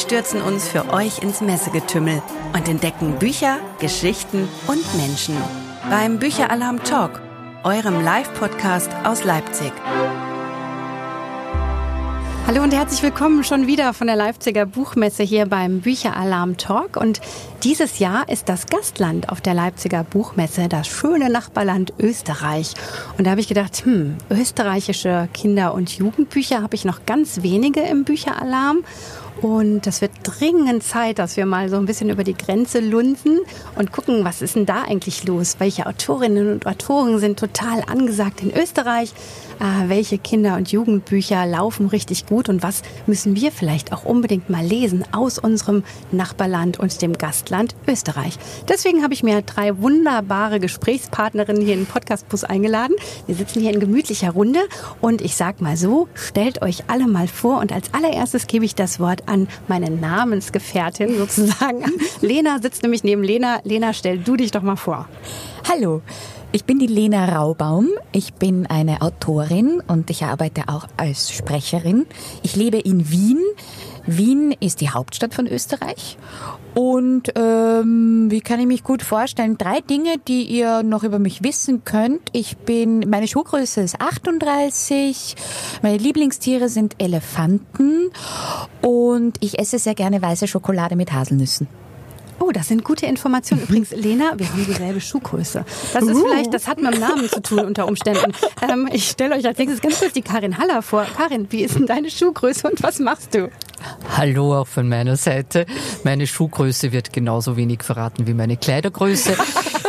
stürzen uns für euch ins Messegetümmel und entdecken Bücher, Geschichten und Menschen. Beim Bücheralarm Talk, eurem Live-Podcast aus Leipzig. Hallo und herzlich willkommen schon wieder von der Leipziger Buchmesse hier beim Bücheralarm Talk. Und dieses Jahr ist das Gastland auf der Leipziger Buchmesse das schöne Nachbarland Österreich. Und da habe ich gedacht, hm, österreichische Kinder- und Jugendbücher habe ich noch ganz wenige im Bücheralarm. Und das wird dringend Zeit, dass wir mal so ein bisschen über die Grenze lunzen und gucken, was ist denn da eigentlich los? Welche Autorinnen und Autoren sind total angesagt in Österreich? Äh, welche Kinder- und Jugendbücher laufen richtig gut und was müssen wir vielleicht auch unbedingt mal lesen aus unserem Nachbarland und dem Gastland Österreich? Deswegen habe ich mir drei wunderbare Gesprächspartnerinnen hier in den Podcastbus eingeladen. Wir sitzen hier in gemütlicher Runde und ich sag mal so, stellt euch alle mal vor und als allererstes gebe ich das Wort an meine Namensgefährtin sozusagen. Lena sitzt nämlich neben Lena. Lena, stell du dich doch mal vor. Hallo. Ich bin die Lena Raubaum. Ich bin eine Autorin und ich arbeite auch als Sprecherin. Ich lebe in Wien. Wien ist die Hauptstadt von Österreich. Und ähm, wie kann ich mich gut vorstellen? Drei Dinge, die ihr noch über mich wissen könnt. Ich bin, meine Schuhgröße ist 38. Meine Lieblingstiere sind Elefanten. Und ich esse sehr gerne weiße Schokolade mit Haselnüssen. Oh, das sind gute Informationen. Übrigens, Lena, wir haben dieselbe Schuhgröße. Das ist uh. vielleicht, das hat mit dem Namen zu tun unter Umständen. Ähm, ich stelle euch als nächstes ganz kurz die Karin Haller vor. Karin, wie ist denn deine Schuhgröße und was machst du? Hallo auch von meiner Seite. Meine Schuhgröße wird genauso wenig verraten wie meine Kleidergröße.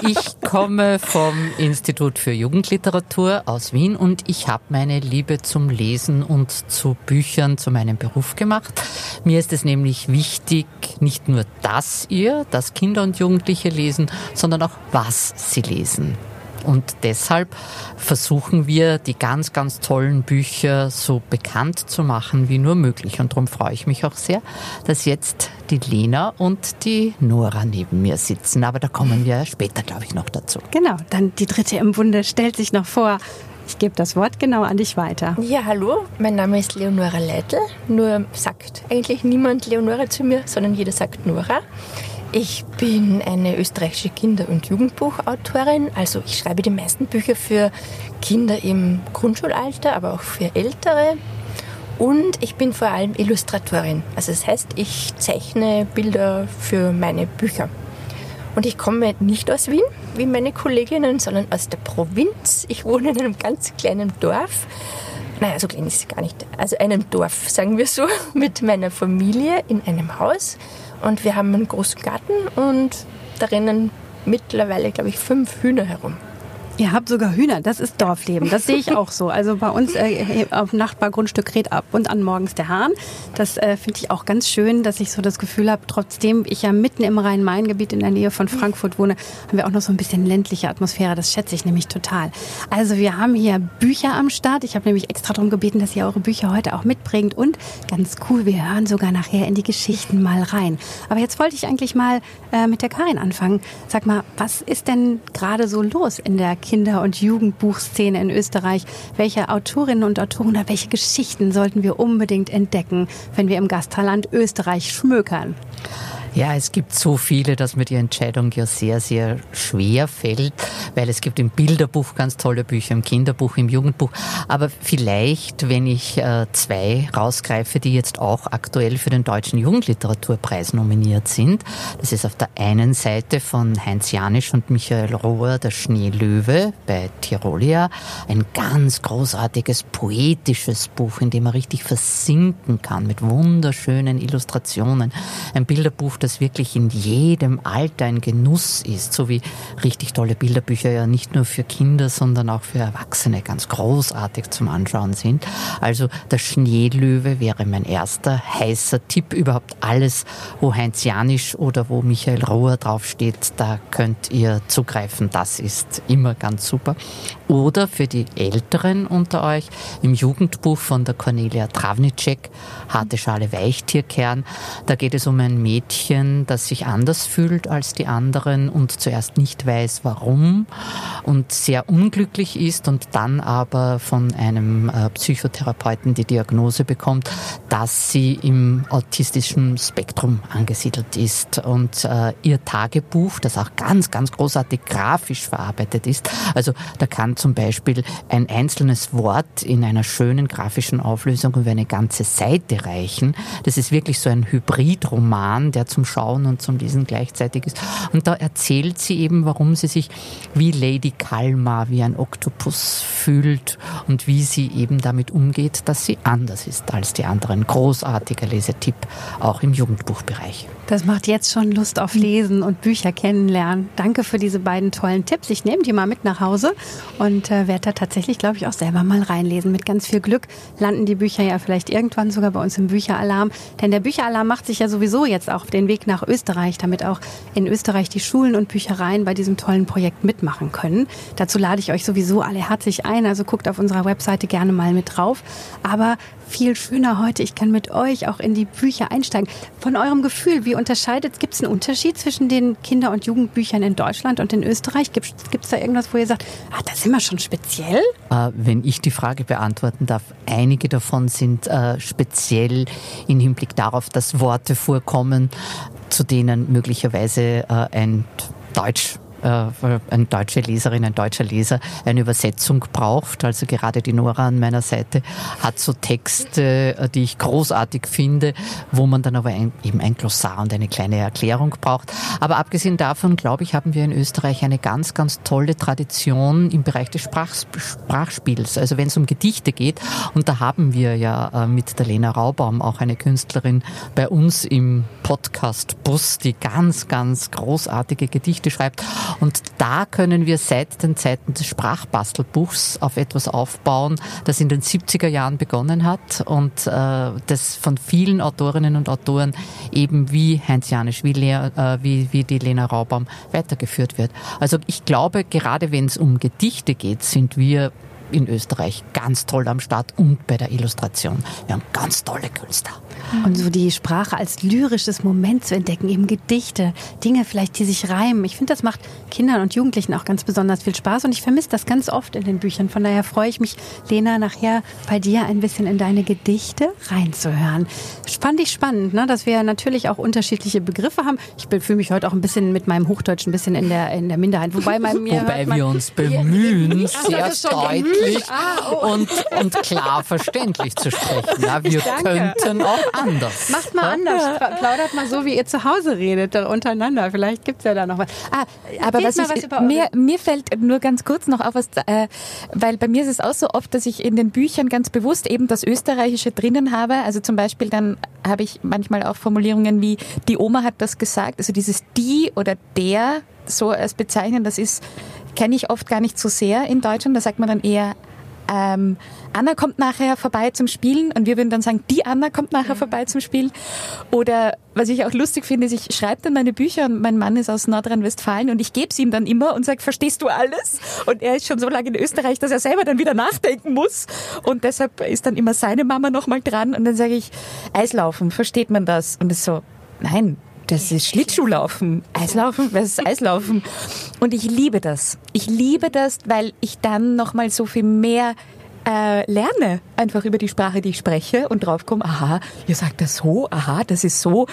Ich komme vom Institut für Jugendliteratur aus Wien und ich habe meine Liebe zum Lesen und zu Büchern zu meinem Beruf gemacht. Mir ist es nämlich wichtig, nicht nur, dass ihr, dass Kinder und Jugendliche lesen, sondern auch, was sie lesen. Und deshalb versuchen wir, die ganz, ganz tollen Bücher so bekannt zu machen wie nur möglich. Und darum freue ich mich auch sehr, dass jetzt die Lena und die Nora neben mir sitzen. Aber da kommen wir später, glaube ich, noch dazu. Genau, dann die dritte im Bunde stellt sich noch vor. Ich gebe das Wort genau an dich weiter. Ja, hallo, mein Name ist Leonora Leitl. Nur sagt eigentlich niemand Leonora zu mir, sondern jeder sagt Nora. Ich bin eine österreichische Kinder- und Jugendbuchautorin. Also ich schreibe die meisten Bücher für Kinder im Grundschulalter, aber auch für Ältere. Und ich bin vor allem Illustratorin. Also das heißt, ich zeichne Bilder für meine Bücher. Und ich komme nicht aus Wien, wie meine Kolleginnen, sondern aus der Provinz. Ich wohne in einem ganz kleinen Dorf. Naja, so klein ist es gar nicht. Also einem Dorf, sagen wir so, mit meiner Familie in einem Haus. Und wir haben einen großen Garten und da rennen mittlerweile, glaube ich, fünf Hühner herum. Ihr habt sogar Hühner, das ist Dorfleben. Das sehe ich auch so. Also bei uns äh, auf Nachbargrundstück kräht ab und an morgens der Hahn. Das äh, finde ich auch ganz schön, dass ich so das Gefühl habe, trotzdem ich ja mitten im Rhein-Main-Gebiet in der Nähe von Frankfurt wohne, haben wir auch noch so ein bisschen ländliche Atmosphäre. Das schätze ich nämlich total. Also wir haben hier Bücher am Start. Ich habe nämlich extra darum gebeten, dass ihr eure Bücher heute auch mitbringt. Und ganz cool, wir hören sogar nachher in die Geschichten mal rein. Aber jetzt wollte ich eigentlich mal äh, mit der Karin anfangen. Sag mal, was ist denn gerade so los in der Kinder- und Jugendbuchszene in Österreich? Welche Autorinnen und Autoren oder welche Geschichten sollten wir unbedingt entdecken, wenn wir im Gastland Österreich schmökern? Ja, es gibt so viele, dass mir die Entscheidung ja sehr, sehr schwer fällt, weil es gibt im Bilderbuch ganz tolle Bücher, im Kinderbuch, im Jugendbuch. Aber vielleicht, wenn ich äh, zwei rausgreife, die jetzt auch aktuell für den Deutschen Jugendliteraturpreis nominiert sind. Das ist auf der einen Seite von Heinz Janisch und Michael Rohr, Der Schneelöwe bei Tirolia. Ein ganz großartiges, poetisches Buch, in dem man richtig versinken kann mit wunderschönen Illustrationen. Ein Bilderbuch, das wirklich in jedem Alter ein Genuss ist, so wie richtig tolle Bilderbücher ja nicht nur für Kinder, sondern auch für Erwachsene ganz großartig zum Anschauen sind. Also der Schneelöwe wäre mein erster heißer Tipp. Überhaupt alles, wo Heinz Janisch oder wo Michael Rohr draufsteht, da könnt ihr zugreifen. Das ist immer ganz super. Oder für die Älteren unter euch im Jugendbuch von der Cornelia Travnicek, Harte Schale Weichtierkern. Da geht es um ein Mädchen, Mädchen, das sich anders fühlt als die anderen und zuerst nicht weiß, warum und sehr unglücklich ist und dann aber von einem äh, Psychotherapeuten die Diagnose bekommt, dass sie im autistischen Spektrum angesiedelt ist. Und äh, ihr Tagebuch, das auch ganz, ganz großartig grafisch verarbeitet ist, also da kann zum Beispiel ein einzelnes Wort in einer schönen grafischen Auflösung über eine ganze Seite reichen. Das ist wirklich so ein Hybridroman, der zum Schauen und zum Lesen gleichzeitig ist. Und da erzählt sie eben, warum sie sich wie Lady Kalmar, wie ein Oktopus fühlt und wie sie eben damit umgeht, dass sie anders ist als die anderen. Großartiger Lesetipp, auch im Jugendbuchbereich. Das macht jetzt schon Lust auf Lesen und Bücher kennenlernen. Danke für diese beiden tollen Tipps. Ich nehme die mal mit nach Hause und äh, werde da tatsächlich, glaube ich, auch selber mal reinlesen. Mit ganz viel Glück landen die Bücher ja vielleicht irgendwann sogar bei uns im Bücheralarm. Denn der Bücheralarm macht sich ja sowieso jetzt auch auf den Weg nach Österreich, damit auch in Österreich die Schulen und Büchereien bei diesem tollen Projekt mitmachen können. Dazu lade ich euch sowieso alle herzlich ein. Also guckt auf unserer Webseite gerne mal mit drauf. Aber viel schöner heute. Ich kann mit euch auch in die Bücher einsteigen. Von eurem Gefühl, wie unterscheidet, gibt es einen Unterschied zwischen den Kinder- und Jugendbüchern in Deutschland und in Österreich? Gibt es da irgendwas, wo ihr sagt, ah, da sind wir schon speziell? Äh, wenn ich die Frage beantworten darf, einige davon sind äh, speziell im Hinblick darauf, dass Worte vorkommen, zu denen möglicherweise äh, ein Deutsch eine deutsche Leserin, ein deutscher Leser eine Übersetzung braucht. Also gerade die Nora an meiner Seite hat so Texte, äh, die ich großartig finde, wo man dann aber ein, eben ein Glossar und eine kleine Erklärung braucht. Aber abgesehen davon, glaube ich, haben wir in Österreich eine ganz, ganz tolle Tradition im Bereich des Sprach, Sprachspiels. Also wenn es um Gedichte geht, und da haben wir ja äh, mit der Lena Raubaum auch eine Künstlerin bei uns im Podcast Bus, die ganz, ganz großartige Gedichte schreibt. Und da können wir seit den Zeiten des Sprachbastelbuchs auf etwas aufbauen, das in den 70er Jahren begonnen hat und äh, das von vielen Autorinnen und Autoren eben wie Heinz Janisch, wie, Lea, äh, wie, wie die Lena Raubaum weitergeführt wird. Also ich glaube, gerade wenn es um Gedichte geht, sind wir in Österreich ganz toll am Start und bei der Illustration. Wir haben ganz tolle Künstler. Und so die Sprache als lyrisches Moment zu entdecken, eben Gedichte, Dinge vielleicht, die sich reimen. Ich finde, das macht Kindern und Jugendlichen auch ganz besonders viel Spaß und ich vermisse das ganz oft in den Büchern. Von daher freue ich mich, Lena, nachher bei dir ein bisschen in deine Gedichte reinzuhören. Fand ich spannend, ne? dass wir natürlich auch unterschiedliche Begriffe haben. Ich fühle mich heute auch ein bisschen mit meinem Hochdeutsch ein bisschen in der, in der Minderheit. Wobei, bei mir Wobei wir uns bemühen, sehr deutlich ah, oh. und, und klar verständlich zu sprechen. Ja, wir könnten auch anders. Macht mal anders. Plaudert mal so, wie ihr zu Hause redet, untereinander. Vielleicht gibt es ja da noch was. Ah, aber was, ich, was mir, mir fällt nur ganz kurz noch auf, was, äh, weil bei mir ist es auch so oft, dass ich in den Büchern ganz bewusst eben das Österreichische drinnen habe. Also zum Beispiel dann habe ich manchmal auch Formulierungen wie, die Oma hat das gesagt. Also dieses die oder der so als Bezeichnen, das ist, kenne ich oft gar nicht so sehr in Deutschland. Da sagt man dann eher ähm, Anna kommt nachher vorbei zum Spielen und wir würden dann sagen, die Anna kommt nachher mhm. vorbei zum Spielen. Oder was ich auch lustig finde, ist, ich schreibe dann meine Bücher und mein Mann ist aus Nordrhein-Westfalen und ich gebe es ihm dann immer und sage, verstehst du alles? Und er ist schon so lange in Österreich, dass er selber dann wieder nachdenken muss. Und deshalb ist dann immer seine Mama nochmal dran und dann sage ich, Eislaufen, versteht man das? Und es so, nein, das ist Schlittschuhlaufen. Eislaufen? Was ist Eislaufen? Und ich liebe das. Ich liebe das, weil ich dann nochmal so viel mehr äh, lerne einfach über die Sprache, die ich spreche und draufkomme, aha, ihr sagt das so, aha, das ist so.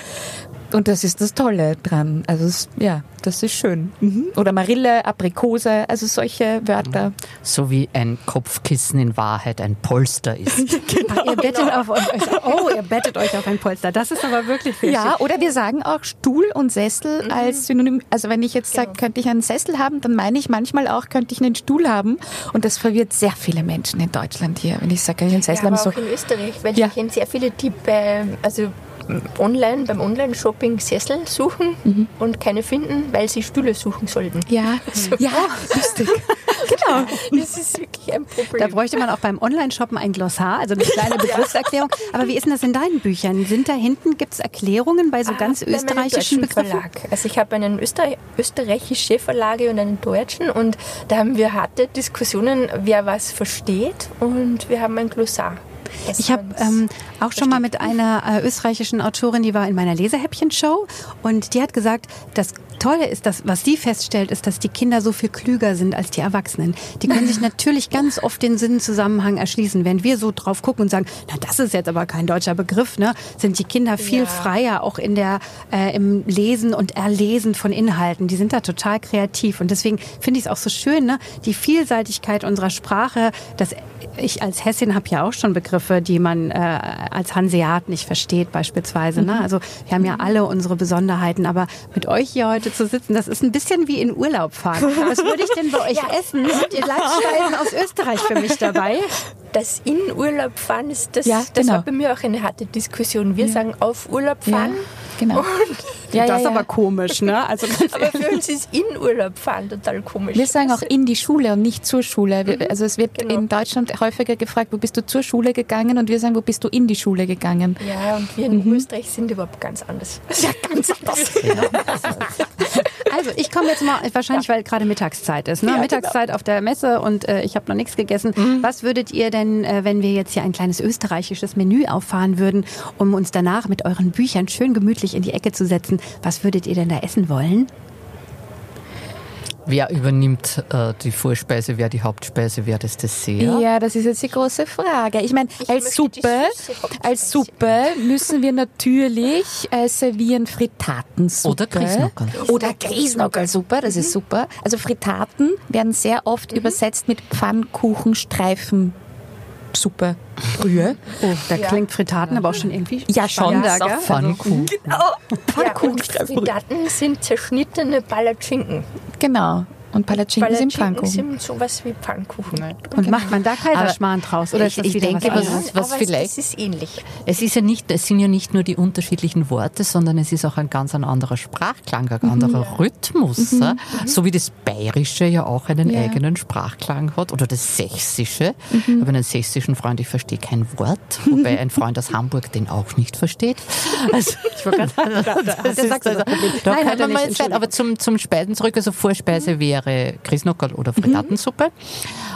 Und das ist das Tolle dran. Also es, ja, das ist schön. Mhm. Oder Marille, Aprikose, also solche Wörter. So wie ein Kopfkissen in Wahrheit ein Polster ist. genau. ihr bettet auf, oh, ihr bettet euch auf ein Polster. Das ist aber wirklich viel. Ja, oder wir sagen auch Stuhl und Sessel mhm. als Synonym. Also wenn ich jetzt genau. sage, könnte ich einen Sessel haben, dann meine ich manchmal auch, könnte ich einen Stuhl haben. Und das verwirrt sehr viele Menschen in Deutschland hier. Wenn ich sage, ich einen Sessel ja, haben. Aber auch so. in Österreich, weil ja. ich kenne sehr viele, bei, also online beim Online-Shopping Sessel suchen mhm. und keine finden, weil sie Stühle suchen sollten. Ja, also, ja, lustig. genau. Das ist wirklich ein Problem. Da bräuchte man auch beim Online-Shoppen ein Glossar, also eine kleine Begriffserklärung. Aber wie ist denn das in deinen Büchern? Sind da hinten, gibt es Erklärungen bei so ah, ganz österreichischen Begriffen? Verlag. Also ich habe einen Öster österreichische Verlage und einen deutschen und da haben wir harte Diskussionen, wer was versteht und wir haben ein Glossar. Ich habe ähm, auch schon mal mit einer äh, österreichischen Autorin, die war in meiner Lesehäppchen-Show und die hat gesagt, das Tolle ist, dass was sie feststellt, ist, dass die Kinder so viel klüger sind als die Erwachsenen. Die können sich natürlich ganz oft den Sinnzusammenhang erschließen. Wenn wir so drauf gucken und sagen, na das ist jetzt aber kein deutscher Begriff, ne, sind die Kinder viel Ja. freier auch in der äh, im Lesen und Erlesen von Inhalten. Die sind da total kreativ und deswegen finde ich es auch so schön, ne, die Vielseitigkeit unserer Sprache. Dass ich als Hessin habe ja auch schon Begriffe, die man äh, als Hanseat nicht versteht beispielsweise. Ne? Also wir haben ja alle unsere Besonderheiten, aber mit euch hier heute zu sitzen, das ist ein bisschen wie in Urlaub fahren. Was würde ich denn bei euch essen? Und ihr Leitsteinen aus Österreich für mich dabei. Das in Urlaub fahren ist das, Ja, das genau. war bei mir auch eine harte Diskussion. Wir sagen auf Urlaub fahren. Genau. Ja, das ist ja, ja. aber komisch, ne? Also Aber für uns ist in Urlaub fahren total komisch. Wir sagen auch in die Schule und nicht zur Schule. Mhm. also es wird Genau. in Deutschland häufiger gefragt, wo bist du zur Schule gegangen? Und wir sagen, wo bist du in die Schule gegangen? ja, und wir in Österreich sind überhaupt ganz anders. Ja, ganz anders. Also ich komme jetzt mal, wahrscheinlich weil gerade Mittagszeit ist, ne? Ja, Mittagszeit auf der Messe und äh, ich habe noch nichts gegessen. Was würdet ihr denn, äh, wenn wir jetzt hier ein kleines österreichisches Menü auffahren würden, um uns danach mit euren Büchern schön gemütlich in die Ecke zu setzen, was würdet ihr denn da essen wollen? Wer übernimmt äh, die Vorspeise, wer die Hauptspeise, wer das Dessert? Ja, das ist jetzt die große Frage. Ich meine, als Suppe, als Suppe müssen wir natürlich äh, servieren Fritatensuppe. Oder Grießnockerl. Oder Grießnockerlsuppe, das ist super. Also Fritaten werden sehr oft übersetzt mit Pfannkuchenstreifen. Suppe, Brühe. Oh, da klingt Fritaten aber auch schon irgendwie Ja, schon. Das ist auch gell? Pfannkuchen. Ja, Frittaten sind zerschnittene Palatschinken. Genau. Und Palatschinken sind Pfannkuchen. sind sowas wie Pfannkuchen. Und macht man da Kaiserschmarrn draus? Oder ich- ist das ich denke, was was- was Aber vielleicht- Es ist ähnlich. Es ist ja nicht, es sind ja nicht nur die unterschiedlichen Worte, sondern es ist auch ein ganz ein anderer Sprachklang, ein anderer Rhythmus. ja. So wie das Bayerische ja auch einen Ja. eigenen Sprachklang hat oder das Sächsische. Ich habe einen sächsischen Freund, ich verstehe kein Wort, wobei ein Freund aus Hamburg den auch nicht versteht. Also, ich wollte gerade sagen, das das also, das Problem. da Nein, hat kann er man mal nicht, Zeit, aber zum, zum Speisen zurück, also Vorspeise wäre Grießnockerl oder Fritatensuppe.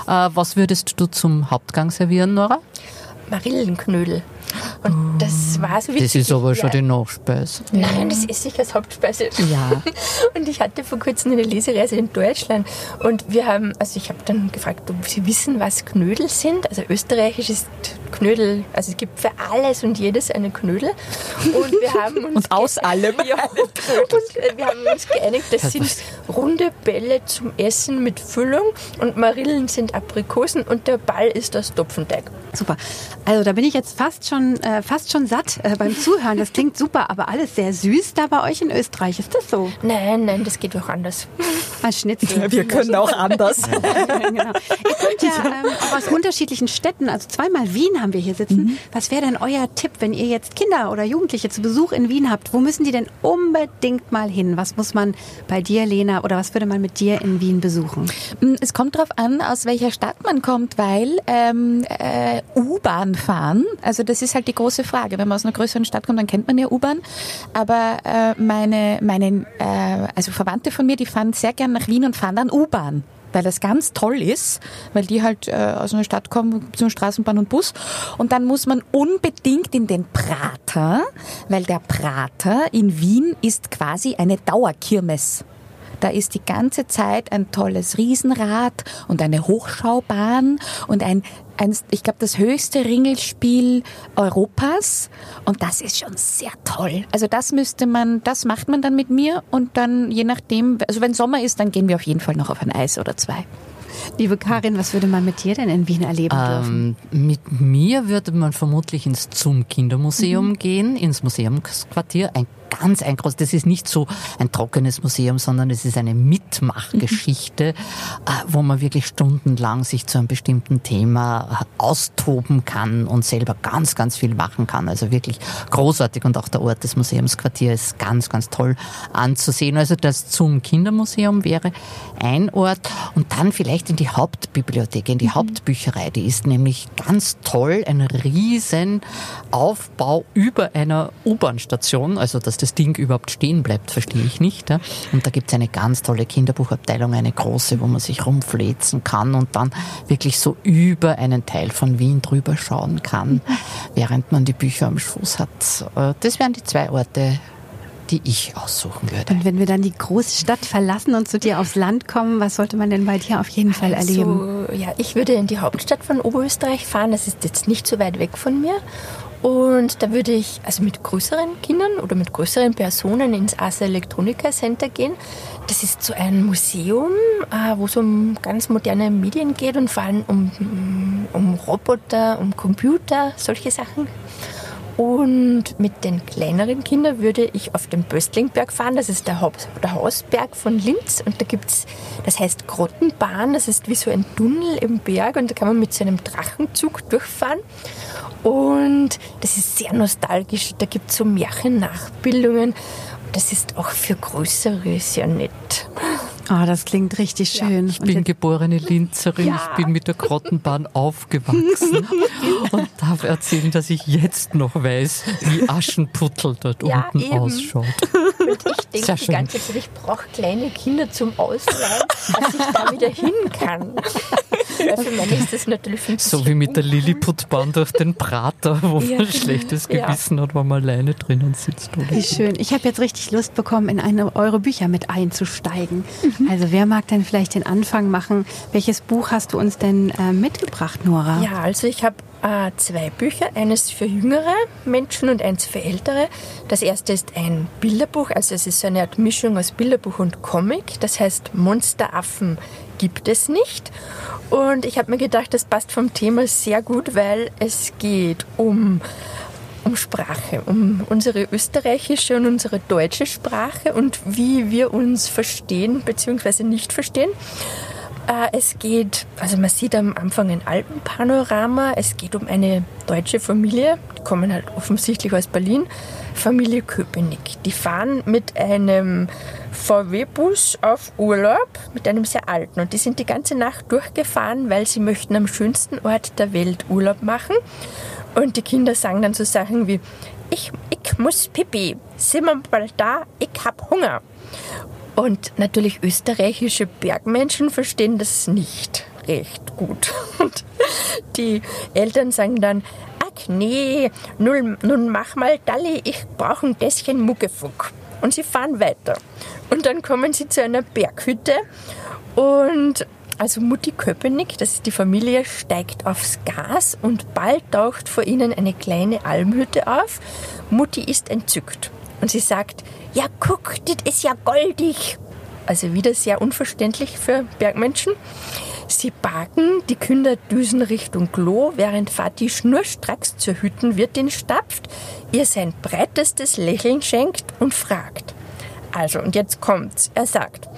Äh, was würdest du zum Hauptgang servieren, Nora? Marillenknödel. Und das war so witzig. Das ist aber schon die Nachspeise. Nein, das esse ich als Hauptspeise. Ja. Und ich hatte vor kurzem eine Lesereise in Deutschland und wir haben, also ich habe dann gefragt, ob Sie wissen, was Knödel sind. Also österreichisch ist Knödel, also es gibt für alles und jedes eine Knödel. Und wir haben uns Und aus allem. Ja, und äh, wir haben uns geeinigt, das sind runde Bälle zum Essen mit Füllung und Marillen sind Aprikosen und der Ball ist das Topfenteig. Super. Also da bin ich jetzt fast schon, äh, fast schon satt äh, beim Zuhören. Das klingt super, aber alles sehr süß da bei euch in Österreich. Ist das so? Nein, nein, das geht auch anders. Ein Schnitzel. Wir können auch anders. genau. Ihr kommt ja ähm, auch aus unterschiedlichen Städten. Also zweimal Wien haben wir hier sitzen. Was wäre denn euer Tipp, wenn ihr jetzt Kinder oder Jugendliche zu Besuch in Wien habt? Wo müssen die denn unbedingt mal hin? Was muss man bei dir, Lena, oder was würde man mit dir in Wien besuchen? Mm, Es kommt darauf an, aus welcher Stadt man kommt, weil ähm, äh, U-Bahn fahren, also das ist halt die große Frage. Wenn man aus einer größeren Stadt kommt, dann kennt man ja U-Bahn. Aber äh, meine, meine äh, also Verwandte von mir, die fahren sehr gern nach Wien und fahren dann U-Bahn. Weil das ganz toll ist, weil die halt äh, aus einer Stadt kommen zum Straßenbahn und Bus. Und dann muss man unbedingt in den Prater, weil der Prater in Wien ist quasi eine Dauerkirmes. Da ist die ganze Zeit ein tolles Riesenrad und eine Hochschaubahn und ein, ein ich glaube, das höchste Ringelspiel Europas. Und das ist schon sehr toll. Also das müsste man, das macht man dann mit mir und dann je nachdem, also wenn Sommer ist, dann gehen wir auf jeden Fall noch auf ein Eis oder zwei. Liebe Karin, was würde man mit dir denn in Wien erleben dürfen? Ähm, mit mir würde man vermutlich ins Zum Kindermuseum gehen, ins Museumsquartier. Ein ganz ein großes, das ist nicht so ein trockenes Museum, sondern es ist eine Mitmachgeschichte, äh, wo man wirklich stundenlang sich zu einem bestimmten Thema äh, austoben kann und selber ganz, ganz viel machen kann. Also wirklich großartig und auch der Ort des Museumsquartiers ist ganz, ganz toll anzusehen. Also das Zum Kindermuseum wäre ein Ort und dann vielleicht in die Hauptbibliothek, in die Hauptbücherei. Die ist nämlich ganz toll, ein riesen Aufbau über einer U-Bahn-Station. Also das das Ding überhaupt stehen bleibt, verstehe ich nicht. Ja? Und da gibt es eine ganz tolle Kinderbuchabteilung, eine große, wo man sich rumfläzen kann und dann wirklich so über einen Teil von Wien drüber schauen kann, während man die Bücher am Schoß hat. Äh, das wären die zwei Orte, die ich aussuchen würde. Und wenn wir dann die große Stadt verlassen und zu dir aufs Land kommen, was sollte man denn bei dir auf jeden Fall also, erleben? Ja, ich würde in die Hauptstadt von Oberösterreich fahren. Das ist jetzt nicht so weit weg von mir. Und da würde ich also mit größeren Kindern oder mit größeren Personen ins Asa Electronica Center gehen. Das ist so ein Museum, äh, wo es um ganz moderne Medien geht und vor allem um, um Roboter, um Computer, solche Sachen. Und mit den kleineren Kindern würde ich auf den Böstlingberg fahren. Das ist der, Haupt, der Hausberg von Linz. Und da gibt es, das heißt Grottenbahn. Das ist wie so ein Tunnel im Berg. Und da kann man mit so einem Drachenzug durchfahren. Und das ist sehr nostalgisch. Da gibt es so Märchennachbildungen. Das ist auch für Größere sehr nett. Oh, das klingt richtig schön. Ich bin geborene Linzerin, ja. ich bin mit der Grottenbahn aufgewachsen und darf erzählen, dass ich jetzt noch weiß, wie Aschenputtel dort ja, unten eben. ausschaut. Und ich denke die ganze Zeit, ich brauche kleine Kinder zum Ausleihen, dass ich da wieder hin kann. Also ist das natürlich So wie mit der Lilliputbahn durch den Prater, wo ja. man schlechtes Gewissen ja. hat, wenn man alleine drinnen sitzt. Oder wie schön. Ich habe jetzt richtig Lust bekommen, in eine eure Bücher mit einzusteigen. Mhm. Also wer mag denn vielleicht den Anfang machen? Welches Buch hast du uns denn äh, mitgebracht, Nora? Ja, also ich habe äh, zwei Bücher, eines für jüngere Menschen und eins für ältere. Das erste ist ein Bilderbuch, also es ist so eine Art Mischung aus Bilderbuch und Comic. Das heißt Monsteraffen gibt es nicht. Und ich habe mir gedacht, das passt vom Thema sehr gut, weil es geht um um Sprache, um unsere österreichische und unsere deutsche Sprache und wie wir uns verstehen bzw. nicht verstehen. Äh, es geht, also man sieht am Anfang ein Alpenpanorama, es geht um eine deutsche Familie, die kommen halt offensichtlich aus Berlin, Familie Köpenick. Die fahren mit einem VW-Bus auf Urlaub, mit einem sehr alten. Und die sind die ganze Nacht durchgefahren, weil sie möchten am schönsten Ort der Welt Urlaub machen. Und die Kinder sagen dann so Sachen wie, ich, ich muss pipi, sind wir bald da, ich hab Hunger. Und natürlich österreichische Bergmenschen verstehen das nicht recht gut. Und die Eltern sagen dann, ach nee, nun, nun mach mal Dalli, ich brauche ein Tässchen Muckefuck. Und sie fahren weiter. Und dann kommen sie zu einer Berghütte und also Mutti Köpenick, das ist die Familie, steigt aufs Gas und bald taucht vor ihnen eine kleine Almhütte auf. Mutti ist entzückt und sie sagt, ja guck, das ist ja goldig. Also wieder sehr unverständlich für Bergmenschen. Sie parken, die Kinder düsen Richtung Klo, während Vati schnurstracks zur Hüttenwirtin stapft, ihr sein breitestes Lächeln schenkt und fragt. Also, und jetzt kommt's. Er sagt,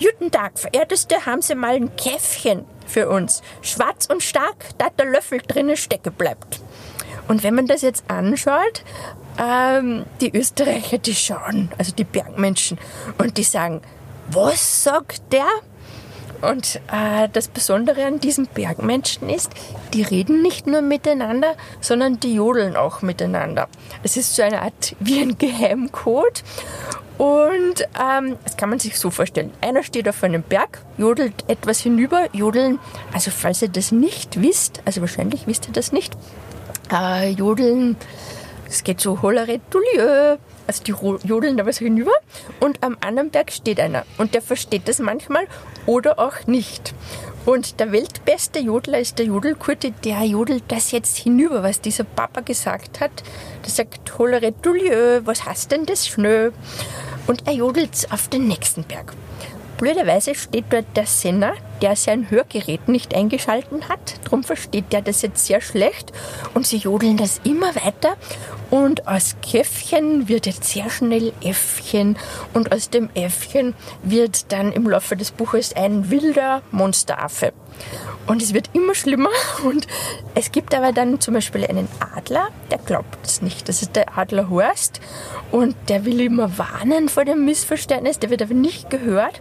Guten Tag, verehrteste, haben Sie mal ein Käffchen für uns. Schwarz und stark, da der Löffel drinnen stecken bleibt. Und wenn man das jetzt anschaut, ähm, die Österreicher, die schauen, also die Bergmenschen, und die sagen, was sagt der? Und äh, das Besondere an diesen Bergmenschen ist, die reden nicht nur miteinander, sondern die jodeln auch miteinander. Das ist so eine Art wie ein Geheimcode. Und ähm, das kann man sich so vorstellen. Einer steht auf einem Berg, jodelt etwas hinüber, jodeln, also falls ihr das nicht wisst, also wahrscheinlich wisst ihr das nicht, äh, jodeln, es geht so hollere Tulieu, also die jodeln da was hinüber und am anderen Berg steht einer und der versteht das manchmal oder auch nicht. Und der weltbeste Jodler ist der Jodelkurte, der jodelt das jetzt hinüber, was dieser Papa gesagt hat. Der sagt, hollere Tulieu, was heißt denn das schnell? Und er jodelt auf den nächsten Berg. Blöderweise steht dort der Senner, der sein Hörgerät nicht eingeschalten hat. Darum versteht der das jetzt sehr schlecht. Und sie jodeln das immer weiter. Und aus Käffchen wird jetzt sehr schnell Äffchen. Und aus dem Äffchen wird dann im Laufe des Buches ein wilder Monsteraffe. Und es wird immer schlimmer. Und es gibt aber dann zum Beispiel einen Adler, der glaubt es nicht. Das ist der Adler Horst. Und der will immer warnen vor dem Missverständnis. Der wird aber nicht gehört.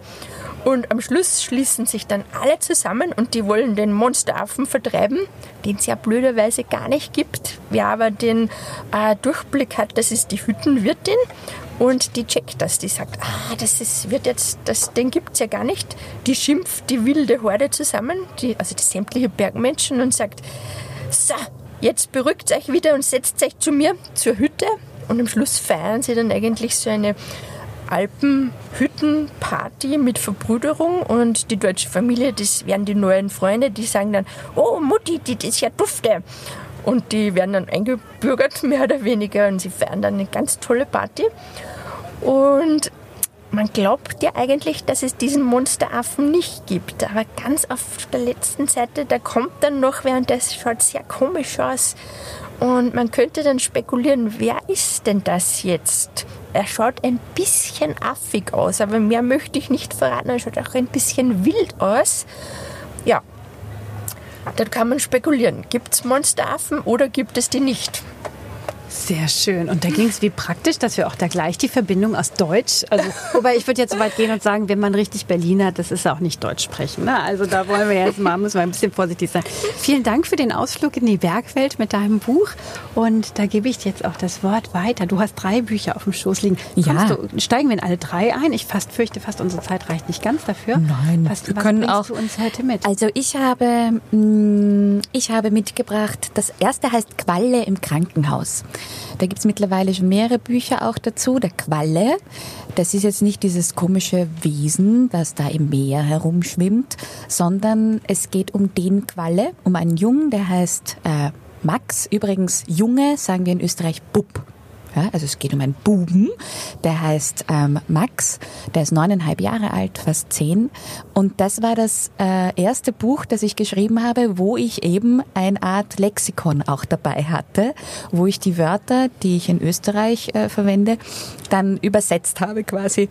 Und am Schluss schließen sich dann alle zusammen und die wollen den Monsteraffen vertreiben, den es ja blöderweise gar nicht gibt. Wer aber den äh, Durchblick hat, das ist die Hüttenwirtin. Und die checkt das, die sagt, ah, das ist, wird jetzt, das, den gibt es ja gar nicht. Die schimpft die wilde Horde zusammen, die, also die sämtliche Bergmenschen und sagt, so, jetzt beruhigt euch wieder und setzt euch zu mir zur Hütte. Und am Schluss feiern sie dann eigentlich so eine Alpenhüttenparty mit Verbrüderung und die deutsche Familie, das werden die neuen Freunde, die sagen dann, oh Mutti, die, das ist ja dufte. Und die werden dann eingebürgert, mehr oder weniger, und sie feiern dann eine ganz tolle Party. Und man glaubt ja eigentlich, dass es diesen Monsteraffen nicht gibt. Aber ganz auf der letzten Seite, da kommt dann noch wer und das schaut sehr komisch aus. Und man könnte dann spekulieren, wer ist denn das jetzt? Er schaut ein bisschen affig aus, aber mehr möchte ich nicht verraten. Er schaut auch ein bisschen wild aus. Ja, da kann man spekulieren. Gibt es Monsteraffen oder gibt es die nicht? Sehr schön. Und da ging es wie praktisch, dass wir auch da gleich die Verbindung aus Deutsch, also wobei ich würde jetzt so weit gehen und sagen, wenn man richtig Berliner, das ist auch nicht Deutsch sprechen. Ne? Also da wollen wir jetzt mal, müssen wir ein bisschen vorsichtig sein. Vielen Dank für den Ausflug in die Bergwelt mit deinem Buch. Und da gebe ich dir jetzt auch das Wort weiter. Du hast drei Bücher auf dem Schoß liegen. Ja. Du, steigen wir in alle drei ein? Ich fast fürchte, fast unsere Zeit reicht nicht ganz dafür. Nein, was, wir was können auch- du uns heute mit? Also ich habe, mh, ich habe mitgebracht, das erste heißt Qualle im Krankenhaus. Da gibt's mittlerweile schon mehrere Bücher auch dazu. Der Qualle, das ist jetzt nicht dieses komische Wesen, das da im Meer herumschwimmt, sondern es geht um den Qualle, um einen Jungen, der heißt äh, Max. Übrigens Junge sagen wir in Österreich Bub. Ja, also es geht um einen Buben, der heißt ähm, Max, der ist neuneinhalb Jahre alt, fast zehn. Und das war das äh, erste Buch, das ich geschrieben habe, wo ich eben eine Art Lexikon auch dabei hatte, wo ich die Wörter, die ich in Österreich äh, verwende, dann übersetzt habe quasi.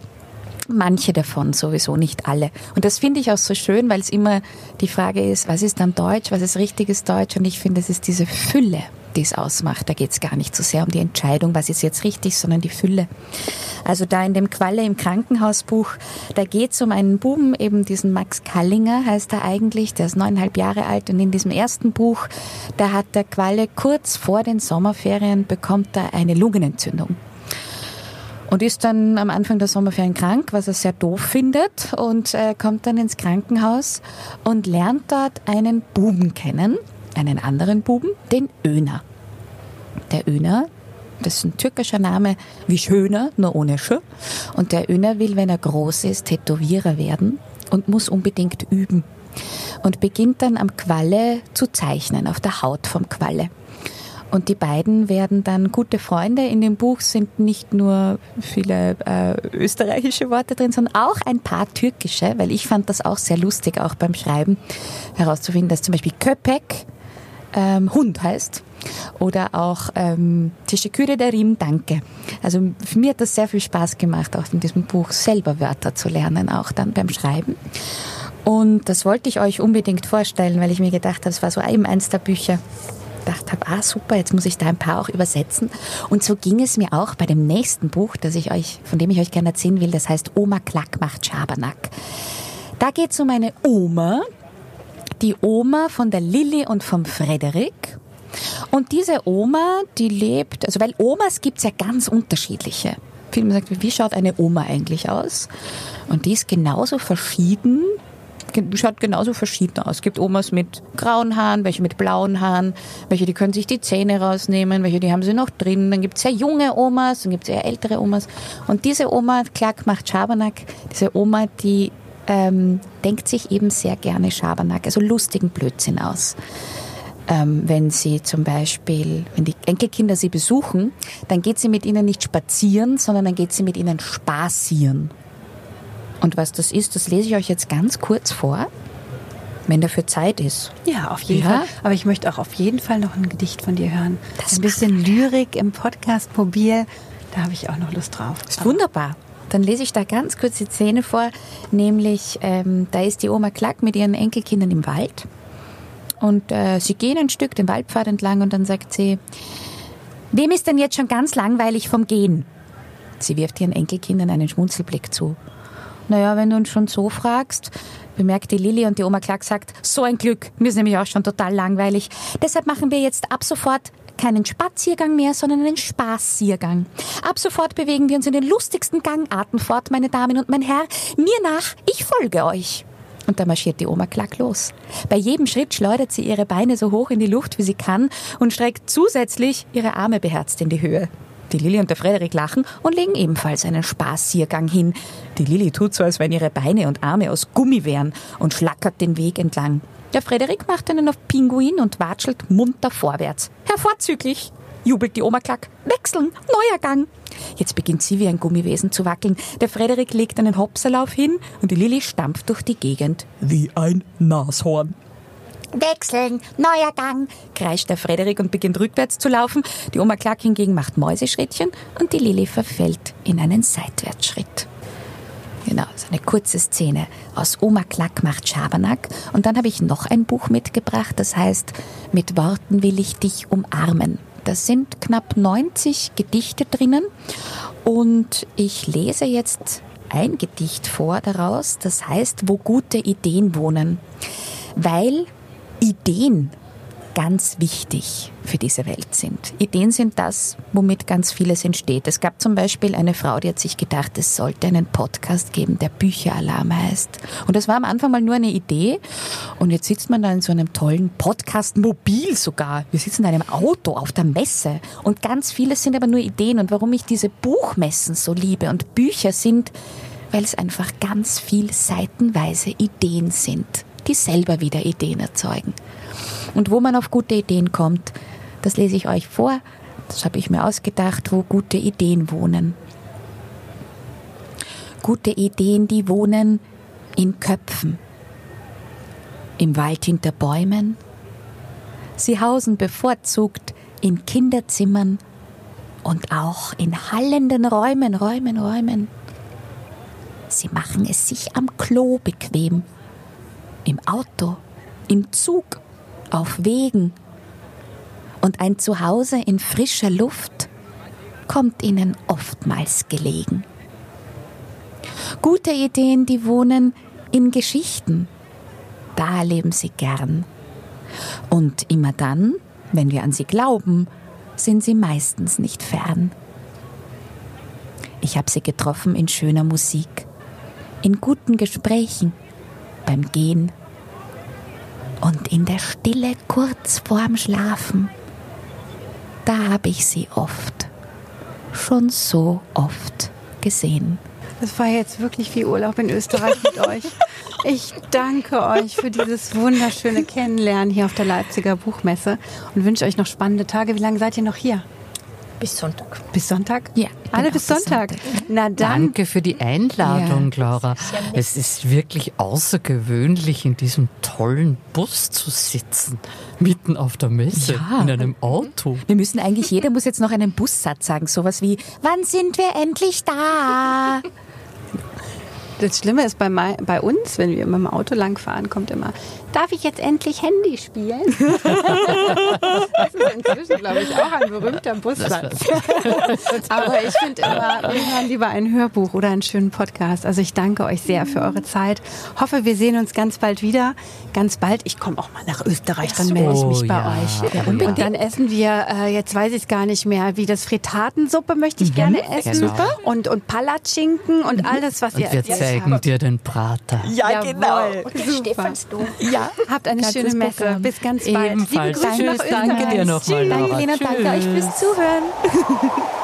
Manche davon sowieso, nicht alle. Und das finde ich auch so schön, weil es immer die Frage ist, was ist dann Deutsch, was ist richtiges Deutsch? Und ich finde, es ist diese Fülle, die es ausmacht. Da geht es gar nicht so sehr um die Entscheidung, was ist jetzt richtig, sondern die Fülle. Also da in dem Qualle im Krankenhausbuch, da geht es um einen Buben, eben diesen Max Kallinger heißt er eigentlich, der ist neuneinhalb Jahre alt und in diesem ersten Buch, da hat der Qualle kurz vor den Sommerferien bekommt er eine Lungenentzündung und ist dann am Anfang der Sommerferien krank, was er sehr doof findet und äh, kommt dann ins Krankenhaus und lernt dort einen Buben kennen, einen anderen Buben, den Öner. Der Öner, das ist ein türkischer Name wie Schöner, nur ohne Sch. Und der Öner will, wenn er groß ist, Tätowierer werden und muss unbedingt üben. Und beginnt dann am Qualle zu zeichnen, auf der Haut vom Qualle. Und die beiden werden dann gute Freunde. In dem Buch sind nicht nur viele äh, österreichische Worte drin, sondern auch ein paar türkische, weil ich fand das auch sehr lustig, auch beim Schreiben herauszufinden, dass zum Beispiel Köpek ähm, Hund heißt oder auch ähm, Teşekkür ederim, danke. Also für mir hat das sehr viel Spaß gemacht, auch in diesem Buch selber Wörter zu lernen, auch dann beim Schreiben. Und das wollte ich euch unbedingt vorstellen, weil ich mir gedacht habe, es war so eben eins der Bücher, gedacht habe, ah super, jetzt muss ich da ein paar auch übersetzen. Und so ging es mir auch bei dem nächsten Buch, das ich euch, von dem ich euch gerne erzählen will, das heißt Oma Klack macht Schabernack. Da geht es um eine Oma, die Oma von der Lilly und vom Frederik. Und diese Oma, die lebt, also weil Omas gibt's ja ganz unterschiedliche. Viele sagen, wie schaut eine Oma eigentlich aus? Und die ist genauso verschieden, schaut genauso verschieden aus. Es gibt Omas mit grauen Haaren, welche mit blauen Haaren, welche die können sich die Zähne rausnehmen, welche die haben sie noch drin. Dann gibt's sehr junge Omas, dann gibt's eher ältere Omas. Und diese Oma, Klack macht Schabernack, diese Oma, die ähm, denkt sich eben sehr gerne Schabernack, also lustigen Blödsinn aus. Ähm, wenn sie zum Beispiel, wenn die Enkelkinder sie besuchen, dann geht sie mit ihnen nicht spazieren, sondern dann geht sie mit ihnen spazieren. Und was das ist, das lese ich euch jetzt ganz kurz vor, wenn dafür Zeit ist. Ja, auf jeden Ja? Fall. Aber ich möchte auch auf jeden Fall noch ein Gedicht von dir hören. Das ein bisschen Lyrik im Podcast Mobil. Da habe ich auch noch Lust drauf. Ist wunderbar. Dann lese ich da ganz kurz die Szene vor, nämlich ähm, da ist die Oma Klack mit ihren Enkelkindern im Wald und äh, sie gehen ein Stück den Waldpfad entlang und dann sagt sie, wem ist denn jetzt schon ganz langweilig vom Gehen? Sie wirft ihren Enkelkindern einen Schmunzelblick zu. Naja, wenn du uns schon so fragst, bemerkt die Lilly und die Oma Klack sagt, so ein Glück, mir ist nämlich auch schon total langweilig. Deshalb machen wir jetzt ab sofort keinen Spaziergang mehr, sondern einen Spaßiergang. Ab sofort bewegen wir uns in den lustigsten Gangarten fort, meine Damen und mein Herr. Mir nach, ich folge euch. Und da marschiert die Oma Klack los. Bei jedem Schritt schleudert sie ihre Beine so hoch in die Luft, wie sie kann und streckt zusätzlich ihre Arme beherzt in die Höhe. Die Lilly und der Frederik lachen und legen ebenfalls einen Spaßiergang hin. Die Lilly tut so, als wenn ihre Beine und Arme aus Gummi wären und schlackert den Weg entlang. Der Frederik macht einen auf Pinguin und watschelt munter vorwärts. Hervorzüglich, jubelt die Oma Klack. Wechseln, neuer Gang. Jetzt beginnt sie wie ein Gummiwesen zu wackeln. Der Frederik legt einen Hopserlauf hin und die Lilly stampft durch die Gegend. Wie ein Nashorn. Wechseln, neuer Gang, kreischt der Frederik und beginnt rückwärts zu laufen. Die Oma Klack hingegen macht Mäuseschrittchen und die Lilly verfällt in einen Seitwärtsschritt. Genau, so eine kurze Szene aus Oma Klack macht Schabernack. Und dann habe ich noch ein Buch mitgebracht, das heißt Mit Worten will ich dich umarmen. Da sind knapp 90 Gedichte drinnen und ich lese jetzt ein Gedicht vor daraus, das heißt Wo gute Ideen wohnen. Weil Ideen ganz wichtig für diese Welt sind. Ideen sind das, womit ganz vieles entsteht. Es gab zum Beispiel eine Frau, die hat sich gedacht, es sollte einen Podcast geben, der Bücheralarm heißt. Und das war am Anfang mal nur eine Idee. Und jetzt sitzt man da in so einem tollen Podcast, mobil sogar. Wir sitzen in einem Auto auf der Messe. Und ganz vieles sind aber nur Ideen. Und warum ich diese Buchmessen so liebe und Bücher sind, weil es einfach ganz viel seitenweise Ideen sind, die selber wieder Ideen erzeugen. Und wo man auf gute Ideen kommt, das lese ich euch vor. Das habe ich mir ausgedacht, wo gute Ideen wohnen. Gute Ideen, die wohnen in Köpfen, im Wald hinter Bäumen. Sie hausen bevorzugt in Kinderzimmern und auch in hallenden Räumen, Räumen, Räumen. Sie machen es sich am Klo bequem, im Auto, im Zug, auf Wegen. Und ein Zuhause in frischer Luft kommt ihnen oftmals gelegen. Gute Ideen, die wohnen in Geschichten. Da leben sie gern. Und immer dann, wenn wir an sie glauben, sind sie meistens nicht fern. Ich habe sie getroffen in schöner Musik, in guten Gesprächen, beim Gehen und in der Stille kurz vorm Schlafen. Da habe ich sie oft, schon so oft gesehen. Das war jetzt wirklich wie Urlaub in Österreich mit euch. Ich danke euch für dieses wunderschöne Kennenlernen hier auf der Leipziger Buchmesse und wünsche euch noch spannende Tage. Wie lange seid ihr noch hier? Bis Sonntag. Bis Sonntag? Ja, Alle bin bis Sonntag. Sonntag. Na dann. Danke für die Einladung, Ja. Laura. Es ist wirklich außergewöhnlich, in diesem tollen Bus zu sitzen, mitten auf der Messe, Ja. in einem Auto. Wir müssen eigentlich, jeder muss jetzt noch einen Bussatz sagen, sowas wie, wann sind wir endlich da? Das Schlimme ist bei, bei uns, wenn wir mit dem Auto langfahren, kommt immer, darf ich jetzt endlich Handy spielen? das ist inzwischen, glaube ich, auch ein berühmter Bussatz. Aber ich finde immer, wir hören lieber ein Hörbuch oder einen schönen Podcast. Also ich danke euch sehr für eure Zeit. Hoffe, wir sehen uns ganz bald wieder. Ganz bald. Ich komme auch mal nach Österreich, dann melde ich mich bei ja. euch. Ja, und dann essen wir, äh, jetzt weiß ich es gar nicht mehr, wie das Fritatensuppe möchte ich gerne essen. Genau. Und, und Palatschinken und alles, was ihr Und wir erzählt zeigen dir den Prater. Ja, genau. Und der Super. Stephansdom. Ja, habt eine Ganzes schöne Messe. Bis ganz bald. Ebenfalls. Liebe Grüße Tschüss, nach danke dir nochmal, Tschüss. Danke Lena, danke euch Tschüss. fürs Zuhören.